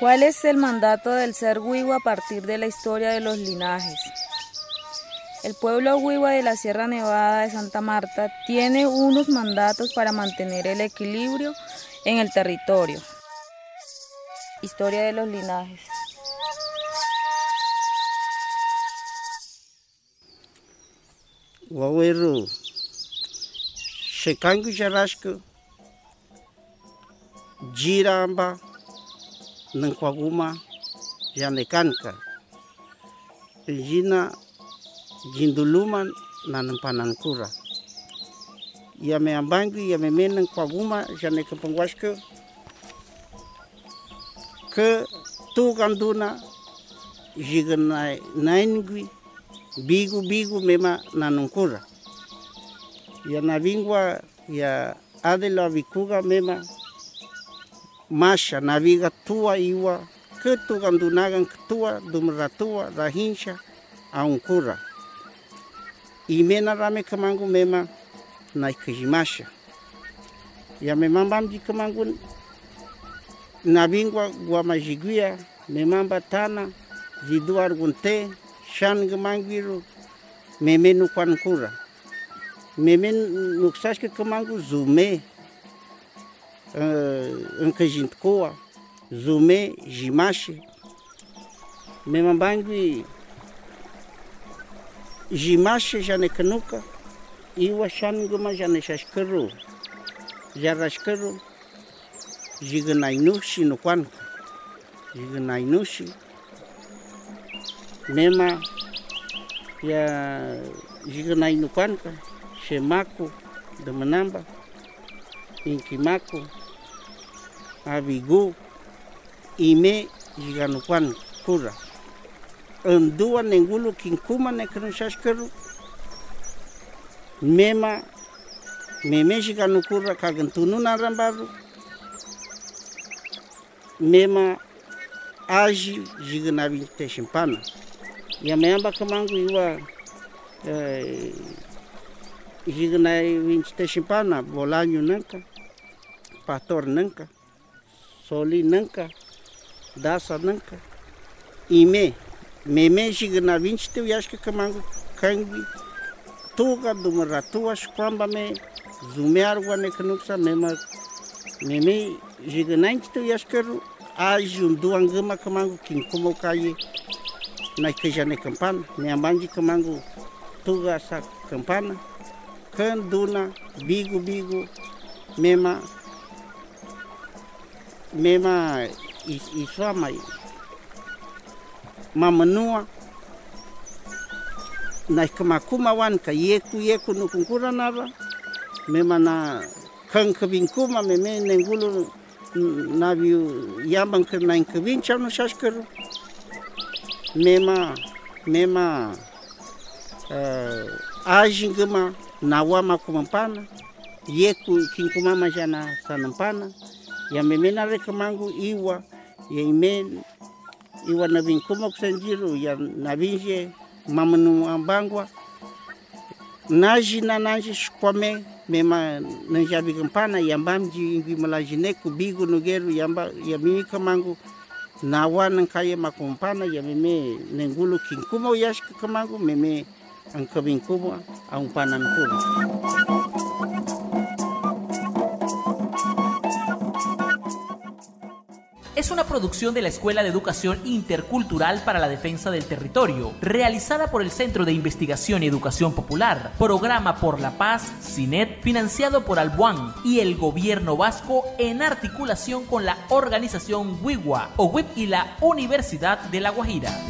¿Cuál es el mandato del ser Huigua a partir de la historia de los linajes? El pueblo Huigua de la Sierra Nevada de Santa Marta tiene unos mandatos para mantener el equilibrio en el territorio. Historia de los linajes. Shekangu Jiramba Nankwaguma Janekanka Jina Jinduluman Nanampanankura Yame ambangu yame menang kwaguma Janekapangwashku Ke tu ganduna Jiganai naingui bigu bigu mema nanunkura ya navingwa ya adela vikuga mema masha naviga tua iwa kutu gandunagan tua dumratua rahinsha aunkura imena rame kamangu mema naikijimasha yamemamba mji kamangu nabingwa gwa majiguia memamba tana vidua argunte shan mangiru meme nukwankura meme nuksashke kamangu zume. Uh, încă jintkoa zume jimashe mema bangui jimashe jane kenuka iwa shan gema jane shashkeru jarashkeru jigenainushi nu kwanka jigenainushi mema ya jiganai nukanka shemaku de manamba inkimaku abigu ime jiganukan kura andua nengulu kinkuma ne kanshashkaru mema meme jiganukura kagantununa rambaru mema aji jiganabi teshimpana yameamba kamangu iwa eh, jigna vinci teshimpana bolanyo nanka pastor nanka soli nanka dasa nanka. Ime meme jigna vinci te yashka kamangu kangi. Tuga dumaratua shkwamba me zumearwa ne kanuksa mema meme jigna inci te yashkaru aji unduan gema kamangu kinkumo kaye. Na kejane campana me ambanji kamangu tuga sa campana kan duna bigu bigu mema i soa mai mamanua na ika makuma wan ka ieku ieku nukungkura nara mema na kankabin kuma me me nengulu na viu yamban kar na inkabin chano shashkaru. Mema mema uh, ajingama na wama kumampana ieku kinkumama jana sanampana ya memena reka mangu iwa ya imen iwa na vinkuma kusanjiru ya na vinje mamanu ambangwa. Naji na naji shukwame mema nanjabi kampana yambamji ingwi malajine kubigu nugeru yamba ya mimi kamangu na wana kaya makumpana ya meme nengulu kinkuma uyashika kamangu meme ankabinkuma aumpana nkuma es una producción de la Escuela de Educación Intercultural para la Defensa del Territorio, realizada por el Centro de Investigación y Educación Popular, Programa por la Paz, CINET, financiado por Albuán y el Gobierno Vasco en articulación con la organización WIWA y la Universidad de La Guajira.